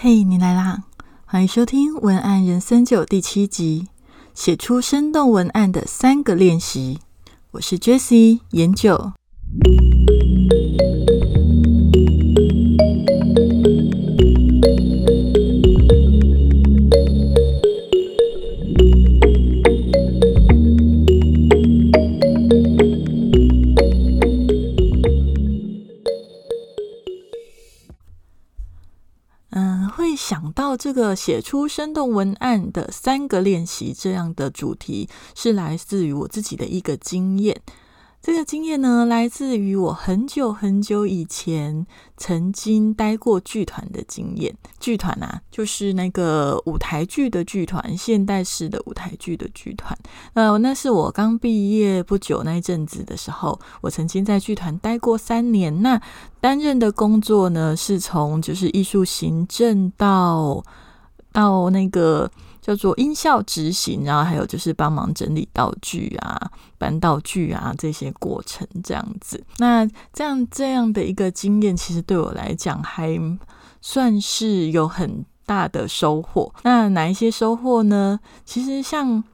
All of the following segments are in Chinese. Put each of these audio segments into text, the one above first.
嘿，你来啦！欢迎收听《文案人生九》第七集，写出生动文案的三个练习。我是 Jessie 研九。个写出生动文案的三个练习这样的主题，是来自于我自己的一个经验。这个经验呢，来自于我很久很久以前曾经待过剧团的经验。剧团啊，就是那个舞台剧的剧团，现代式的舞台剧的剧团。呃，那是我刚毕业不久那一阵子的时候，我曾经在剧团待过三年。那担任的工作呢，是从就是艺术行政到到那个。叫做音效执行，然后还有就是帮忙整理道具啊、搬道具啊这些过程这样子。那这样这样的一个经验，其实对我来讲还算是有很大的收获。那哪一些收获呢？其实像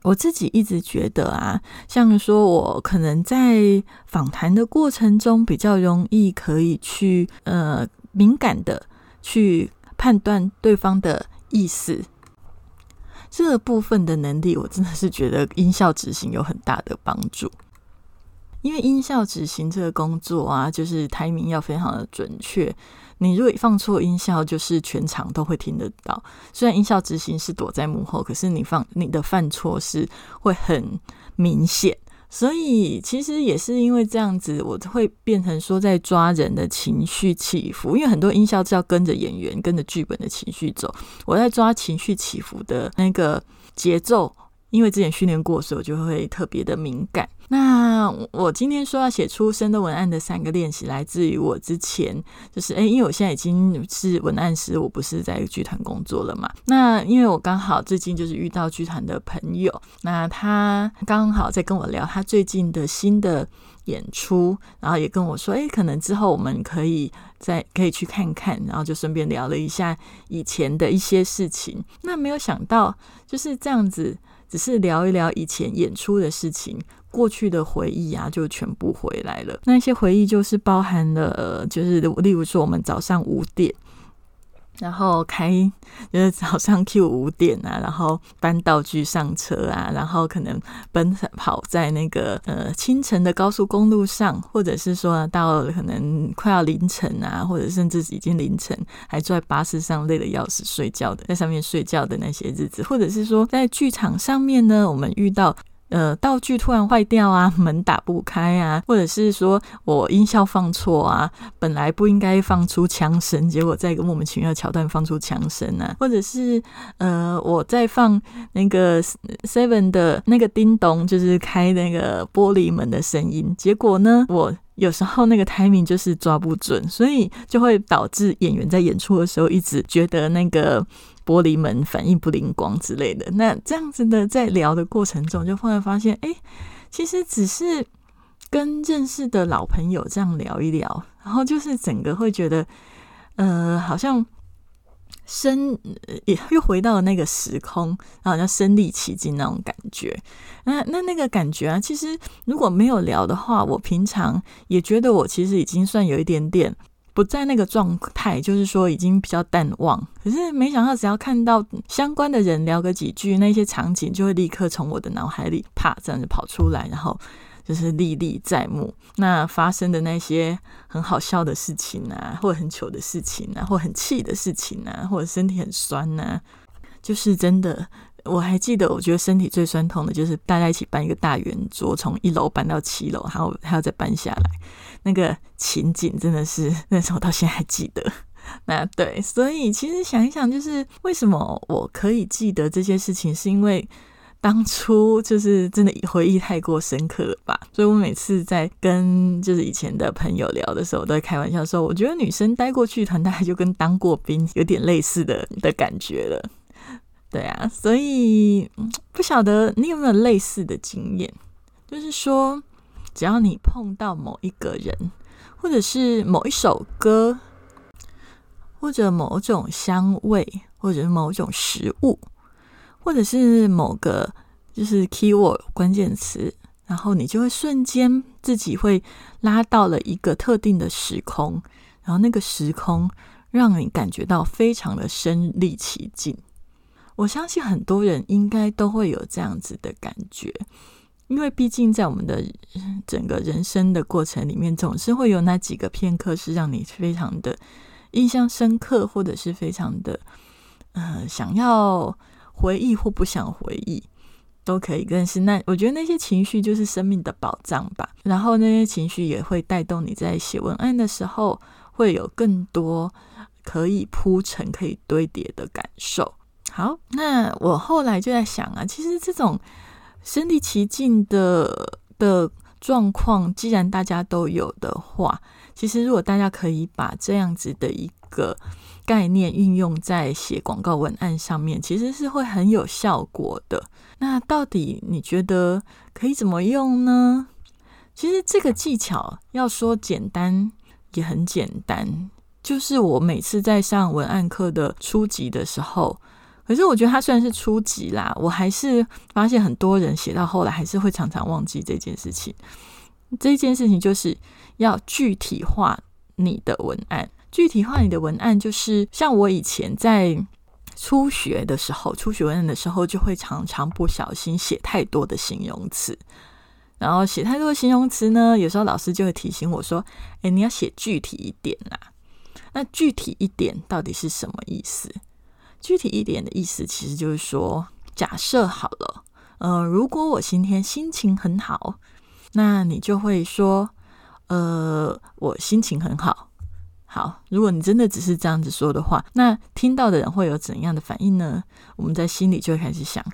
我自己一直觉得啊，像说我可能在访谈的过程中比较容易可以去呃敏感的去判断对方的意思。这个部分的能力，我真的是觉得音效执行有很大的帮助。因为音效执行这个工作啊，就是台名要非常的准确。你如果放错音效，就是全场都会听得到。虽然音效执行是躲在幕后，可是你放你的犯错是会很明显。所以其实也是因为这样子，我会变成说在抓人的情绪起伏，因为很多音效是要跟着演员、跟着剧本的情绪走。我在抓情绪起伏的那个节奏。因为之前训练过，所以我就会特别的敏感。那我今天说要写出生的文案的三个练习，来自于我之前就是哎，因为我现在已经是文案师，我不是在剧团工作了嘛。那因为我刚好最近就是遇到剧团的朋友，那他刚好在跟我聊他最近的新的演出，然后也跟我说，哎，可能之后我们可以再可以去看看，然后就顺便聊了一下以前的一些事情。那没有想到就是这样子。只是聊一聊以前演出的事情，过去的回忆啊，就全部回来了。那些回忆就是包含了，就是例如说，我们早上五点。然后开就是早上 Q 五点啊，然后搬道具上车啊，然后可能奔跑在那个呃清晨的高速公路上，或者是说到可能快要凌晨啊，或者甚至已经凌晨还坐在巴士上累得要死睡觉的，在上面睡觉的那些日子，或者是说在剧场上面呢，我们遇到。呃，道具突然坏掉啊，门打不开啊，或者是说我音效放错啊，本来不应该放出枪声，结果在一个莫名其妙的桥段放出枪声啊，或者是呃，我在放那个 Seven 的那个叮咚，就是开那个玻璃门的声音，结果呢，我有时候那个 timing 就是抓不准，所以就会导致演员在演出的时候一直觉得那个。玻璃门反应不灵光之类的，那这样子的在聊的过程中，就忽然发现，哎，其实只是跟认识的老朋友这样聊一聊，然后就是整个会觉得，呃，好像身也又回到了那个时空，好像身临其境那种感觉。那那那个感觉啊，其实如果没有聊的话，我平常也觉得我其实已经算有一点点。不在那个状态，就是说已经比较淡忘。可是没想到，只要看到相关的人聊个几句，那些场景就会立刻从我的脑海里啪这样子跑出来，然后就是历历在目。那发生的那些很好笑的事情啊，或很糗的事情啊，或很气的事情啊，或者身体很酸呐，就是真的。我还记得，我觉得身体最酸痛的就是大家一起搬一个大圆桌，从一楼搬到七楼，然后还要再搬下来。那个情景真的是那时候到现在还记得。那对，所以其实想一想，就是为什么我可以记得这些事情，是因为当初就是真的回忆太过深刻了吧。所以我每次在跟就是以前的朋友聊的时候，都会开玩笑说，我觉得女生待过剧团，大概就跟当过兵有点类似的的感觉了。对啊，所以不晓得你有没有类似的经验，就是说。只要你碰到某一个人，或者是某一首歌，或者某种香味，或者是某种食物，或者是某个就是 keyword 关键词，然后你就会瞬间自己会拉到了一个特定的时空，然后那个时空让你感觉到非常的身临其境。我相信很多人应该都会有这样子的感觉。因为毕竟在我们的整个人生的过程里面，总是会有那几个片刻是让你非常的印象深刻，或者是非常的呃想要回忆或不想回忆都可以。但是那我觉得那些情绪就是生命的宝藏吧。然后那些情绪也会带动你在写文案的时候，会有更多可以铺陈、可以堆叠的感受。好，那我后来就在想啊，其实这种。身临其境的的状况，既然大家都有的话，其实如果大家可以把这样子的一个概念运用在写广告文案上面，其实是会很有效果的。那到底你觉得可以怎么用呢？其实这个技巧要说简单也很简单，就是我每次在上文案课的初级的时候。可是我觉得它虽然是初级啦，我还是发现很多人写到后来还是会常常忘记这件事情。这件事情就是要具体化你的文案，具体化你的文案就是像我以前在初学的时候，初学文案的时候就会常常不小心写太多的形容词，然后写太多的形容词呢，有时候老师就会提醒我说：“哎，你要写具体一点啦。”那具体一点到底是什么意思？具体一点的意思，其实就是说，假设好了，呃，如果我今天心情很好，那你就会说，呃，我心情很好。好，如果你真的只是这样子说的话，那听到的人会有怎样的反应呢？我们在心里就开始想，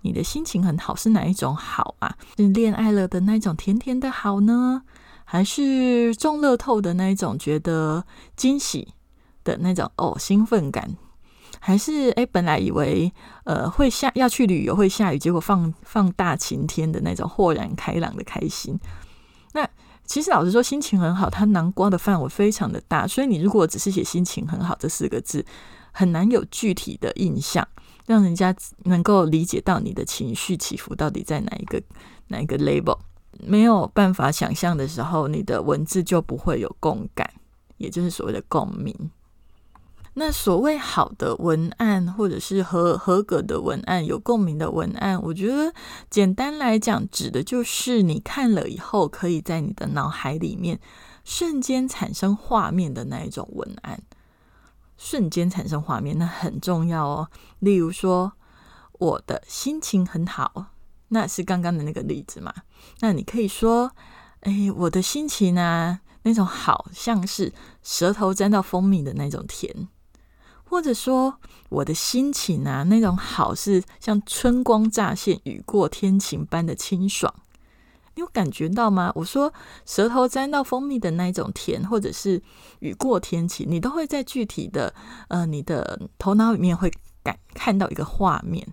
你的心情很好是哪一种好啊？是恋爱了的那种甜甜的好呢，还是中乐透的那一种觉得惊喜的那种哦兴奋感？还是哎，本来以为呃会下要去旅游会下雨，结果放放大晴天的那种豁然开朗的开心。那其实老实说，心情很好，它南瓜的范围非常的大，所以你如果只是写心情很好这四个字，很难有具体的印象，让人家能够理解到你的情绪起伏到底在哪一个哪一个 label，没有办法想象的时候，你的文字就不会有共感，也就是所谓的共鸣。那所谓好的文案，或者是合合格的文案、有共鸣的文案，我觉得简单来讲，指的就是你看了以后，可以在你的脑海里面瞬间产生画面的那一种文案。瞬间产生画面，那很重要哦。例如说，我的心情很好，那是刚刚的那个例子嘛？那你可以说，哎，我的心情啊，那种好像是舌头沾到蜂蜜的那种甜。或者说我的心情啊，那种好是像春光乍现、雨过天晴般的清爽，你有感觉到吗？我说舌头沾到蜂蜜的那种甜，或者是雨过天晴，你都会在具体的呃你的头脑里面会感看到一个画面。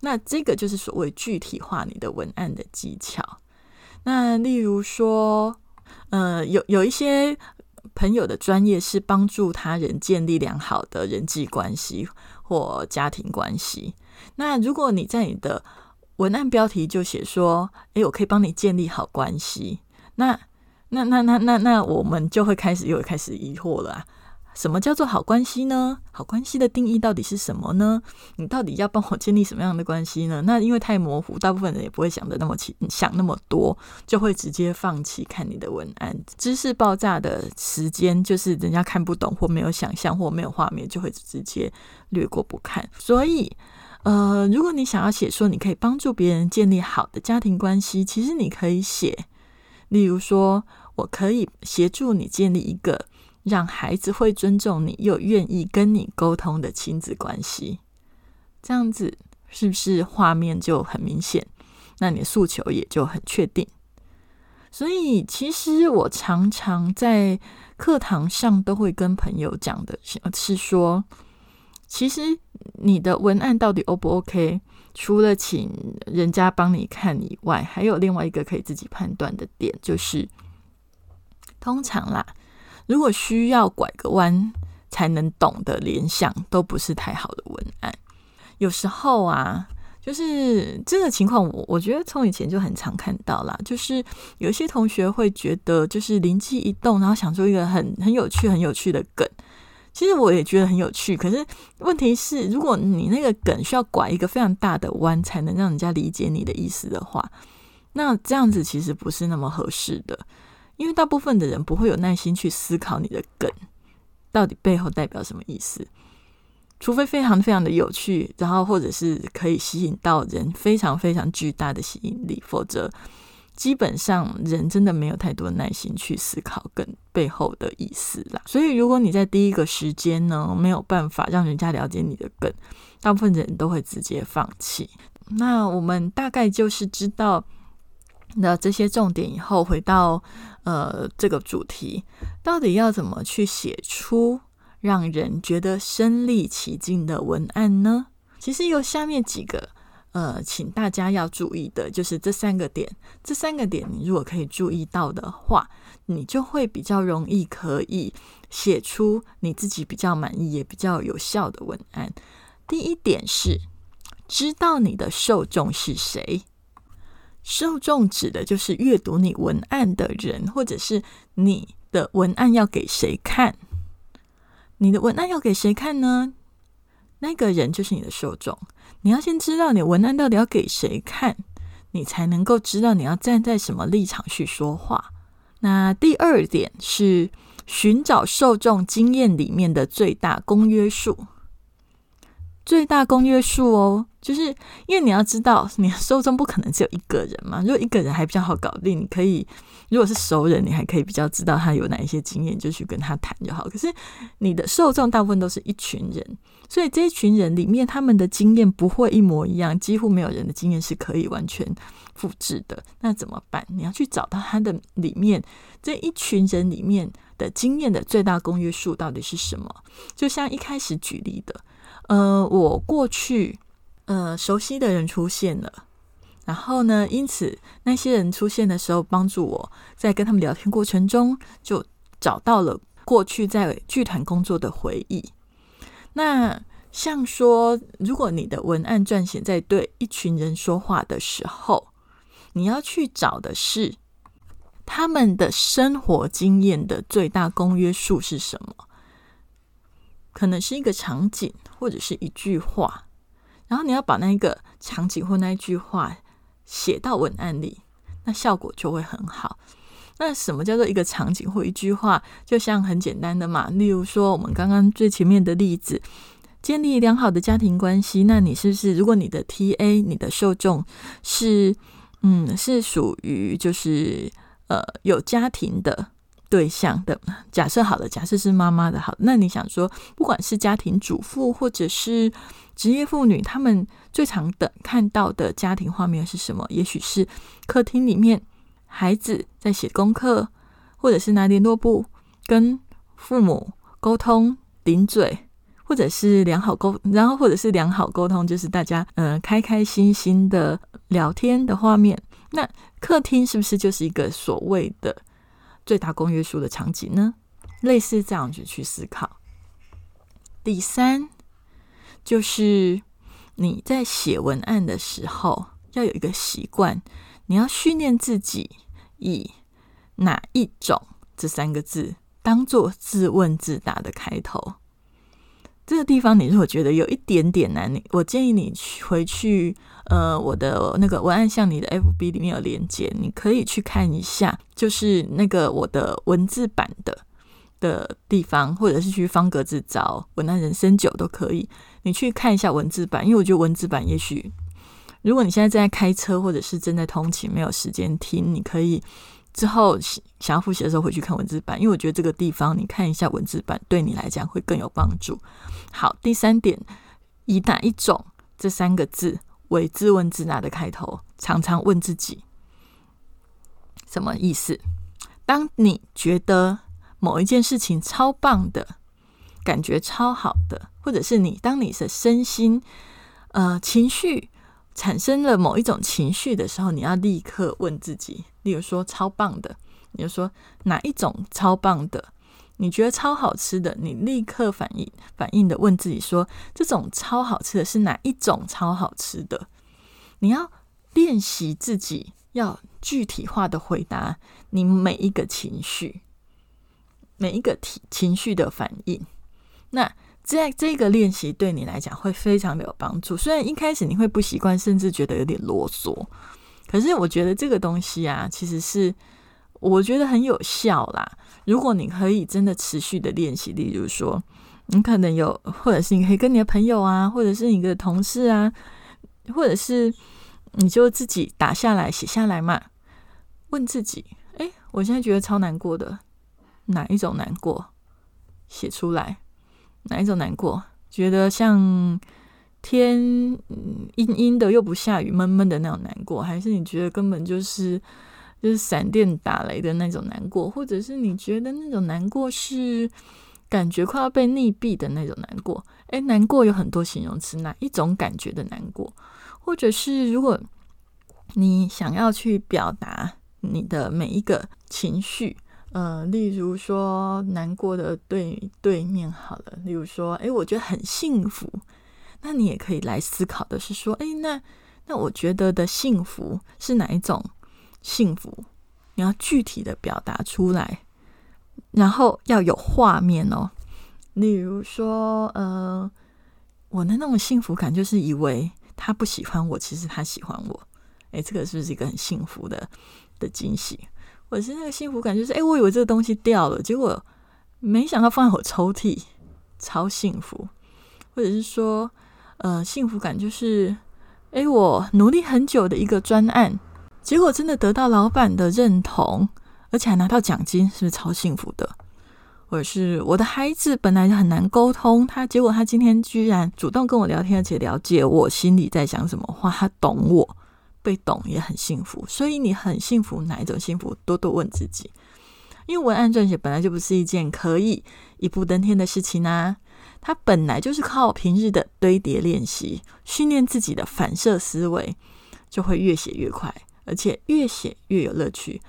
那这个就是所谓具体化你的文案的技巧。那例如说，呃，有有一些。朋友的专业是帮助他人建立良好的人际关系或家庭关系。那如果你在你的文案标题就写说：“诶，我可以帮你建立好关系。”那那那那那那，我们就会开始又开始疑惑了啊。什么叫做好关系呢？好关系的定义到底是什么呢？你到底要帮我建立什么样的关系呢？那因为太模糊，大部分人也不会想的那么清，想那么多，就会直接放弃看你的文案。知识爆炸的时间，就是人家看不懂或没有想象或没有画面，就会直接略过不看。所以，呃，如果你想要写说你可以帮助别人建立好的家庭关系，其实你可以写，例如说我可以协助你建立一个。让孩子会尊重你，又愿意跟你沟通的亲子关系，这样子是不是画面就很明显？那你的诉求也就很确定。所以，其实我常常在课堂上都会跟朋友讲的是说，其实你的文案到底 O 不 OK？除了请人家帮你看以外，还有另外一个可以自己判断的点，就是通常啦。如果需要拐个弯才能懂的联想，都不是太好的文案。有时候啊。就是这个情况，我我觉得从以前就很常看到啦。就是有一些同学会觉得，就是灵机一动，然后想出一个很很有趣、很有趣的梗。其实我也觉得很有趣，可是问题是，如果你那个梗需要拐一个非常大的弯，才能让人家理解你的意思的话，那这样子其实不是那么合适的。因为大部分的人不会有耐心去思考你的梗到底背后代表什么意思。除非非常非常的有趣，然后或者是可以吸引到人非常非常巨大的吸引力，否则基本上人真的没有太多耐心去思考梗背后的意思啦。所以如果你在第一个时间呢没有办法让人家了解你的梗，大部分人都会直接放弃。那我们大概就是知道那这些重点以后，回到呃这个主题，到底要怎么去写出？让人觉得身临其境的文案呢？其实有下面几个，呃，请大家要注意的，就是这三个点。这三个点，你如果可以注意到的话，你就会比较容易可以写出你自己比较满意也比较有效的文案。第一点是，知道你的受众是谁。受众指的就是阅读你文案的人，或者是你的文案要给谁看。你的文案要给谁看呢？那个人就是你的受众。你要先知道你文案到底要给谁看，你才能够知道你要站在什么立场去说话。那第二点是寻找受众经验里面的最大公约数。最大公约数哦，就是因为你要知道，你的受众不可能只有一个人嘛。如果一个人还比较好搞定，你可以如果是熟人，你还可以比较知道他有哪一些经验，就去跟他谈就好。可是你的受众大部分都是一群人，所以这一群人里面，他们的经验不会一模一样，几乎没有人的经验是可以完全复制的。那怎么办？你要去找到他的里面这一群人里面的经验的最大公约数到底是什么？就像一开始举例的。呃，我过去呃熟悉的人出现了，然后呢，因此那些人出现的时候，帮助我在跟他们聊天过程中，就找到了过去在剧团工作的回忆。那像说，如果你的文案撰写在对一群人说话的时候，你要去找的是他们的生活经验的最大公约数是什么？可能是一个场景。或者是一句话，然后你要把那个场景或那一句话写到文案里，那效果就会很好。那什么叫做一个场景或一句话？就像很简单的嘛，例如说我们刚刚最前面的例子，建立良好的家庭关系。那你是不是如果你的 T A 你的受众是嗯是属于就是呃有家庭的？对象的假设好了，假设是妈妈的好，那你想说，不管是家庭主妇或者是职业妇女，他们最常的看到的家庭画面是什么？也许是客厅里面孩子在写功课，或者是拿联络簿跟父母沟通顶嘴，或者是良好沟，然后或者是良好沟通，就是大家嗯开开心心的聊天的画面。那客厅是不是就是一个所谓的？最大公约数的场景呢？类似这样子去思考。第三，就是你在写文案的时候要有一个习惯，你要训练自己以哪一种这三个字当做自问自答的开头。这个地方，你如果觉得有一点点难，你我建议你去回去。呃，我的那个文案像你的 FB 里面有连接，你可以去看一下，就是那个我的文字版的的地方，或者是去方格子找文案人生九都可以，你去看一下文字版，因为我觉得文字版也许，如果你现在正在开车或者是正在通勤没有时间听，你可以之后想要复习的时候回去看文字版，因为我觉得这个地方你看一下文字版对你来讲会更有帮助。好，第三点，以哪一种这三个字？为自问自答的开头，常常问自己什么意思？当你觉得某一件事情超棒的，感觉超好的，或者是你当你的身心呃情绪产生了某一种情绪的时候，你要立刻问自己，例如说超棒的，你就说哪一种超棒的？你觉得超好吃的，你立刻反应反应的问自己说：这种超好吃的是哪一种超好吃的？你要练习自己要具体化的回答你每一个情绪，每一个体情绪的反应。那在这个练习对你来讲会非常的有帮助。虽然一开始你会不习惯，甚至觉得有点啰嗦，可是我觉得这个东西啊，其实是我觉得很有效啦。如果你可以真的持续的练习，例如说，你可能有，或者是你可以跟你的朋友啊，或者是你的同事啊，或者是你就自己打下来写下来嘛，问自己：哎，我现在觉得超难过的，哪一种难过？写出来。哪一种难过？觉得像天阴阴的又不下雨，闷闷的那种难过，还是你觉得根本就是就是闪电打雷的那种难过，或者是你觉得那种难过是感觉快要被溺毙的那种难过？诶，难过有很多形容词，哪一种感觉的难过？或者是如果你想要去表达你的每一个情绪？呃，例如说难过的对对面好了，例如说，哎，我觉得很幸福，那你也可以来思考的是说，哎，那那我觉得的幸福是哪一种幸福？你要具体的表达出来，然后要有画面哦。例如说，呃，我的那种幸福感就是以为他不喜欢我，其实他喜欢我，哎，这个是不是一个很幸福的的惊喜？我是那个幸福感，就是哎，我以为这个东西掉了，结果没想到放在我抽屉，超幸福。或者是说，呃，幸福感就是哎，我努力很久的一个专案，结果真的得到老板的认同，而且还拿到奖金，是不是超幸福的？或者是我的孩子本来就很难沟通，他结果他今天居然主动跟我聊天，而且了解我心里在想什么话，他懂我。被懂也很幸福，所以你很幸福，哪一种幸福？多多问自己。因为文案撰写本来就不是一件可以一步登天的事情啊，它本来就是靠平日的堆叠练习，训练自己的反射思维，就会越写越快，而且越写越有乐趣。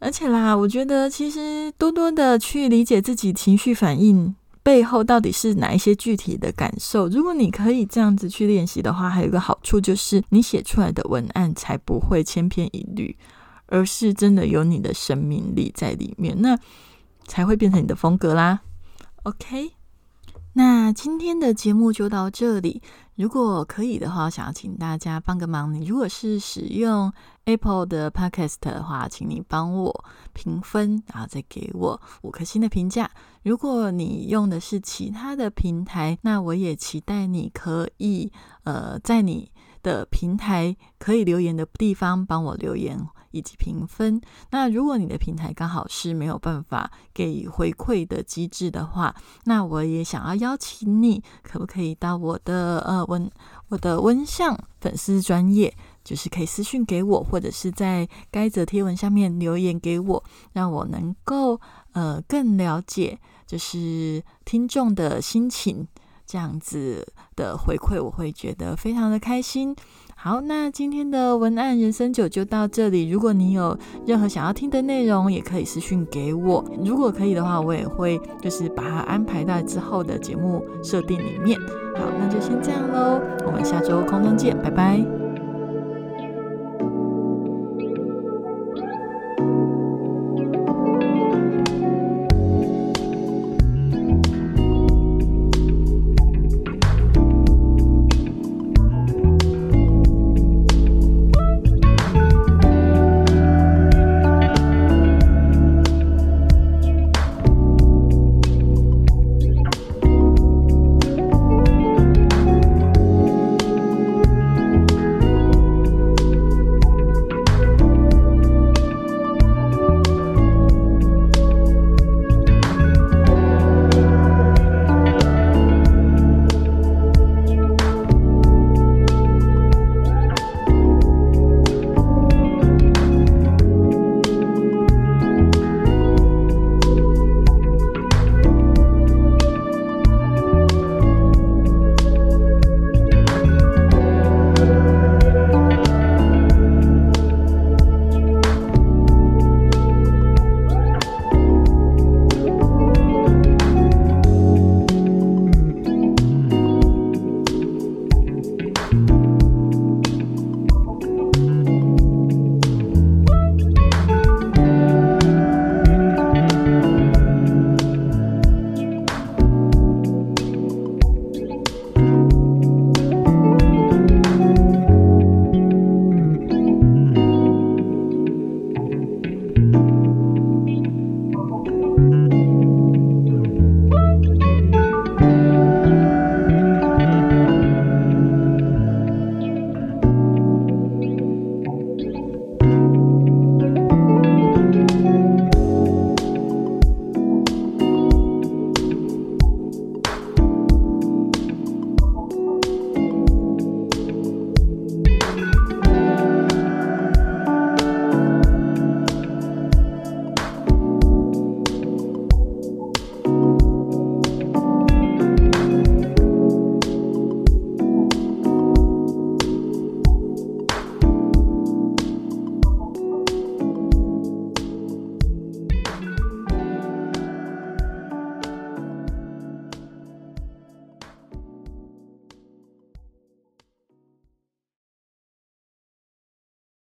而且啦，我觉得其实多多的去理解自己情绪反应。背后到底是哪一些具体的感受？如果你可以这样子去练习的话，还有一个好处就是，你写出来的文案才不会千篇一律，而是真的有你的生命力在里面，那才会变成你的风格啦。OK，那今天的节目就到这里。如果可以的话，想要请大家帮个忙。你如果是使用 Apple 的 Podcast 的话，请你帮我评分，然后再给我五颗星的评价。如果你用的是其他的平台，那我也期待你可以呃，在你的平台可以留言的地方帮我留言。以及评分。那如果你的平台刚好是没有办法给回馈的机制的话，那我也想要邀请你，可不可以到我的呃温我的温相粉丝专业，就是可以私信给我，或者是在该则贴文下面留言给我，让我能够呃更了解就是听众的心情，这样子的回馈我会觉得非常的开心。好，那今天的文案人生九就到这里。如果你有任何想要听的内容，也可以私讯给我。如果可以的话，我也会就是把它安排在之后的节目设定里面。好，那就先这样喽，我们下周空中见，拜拜。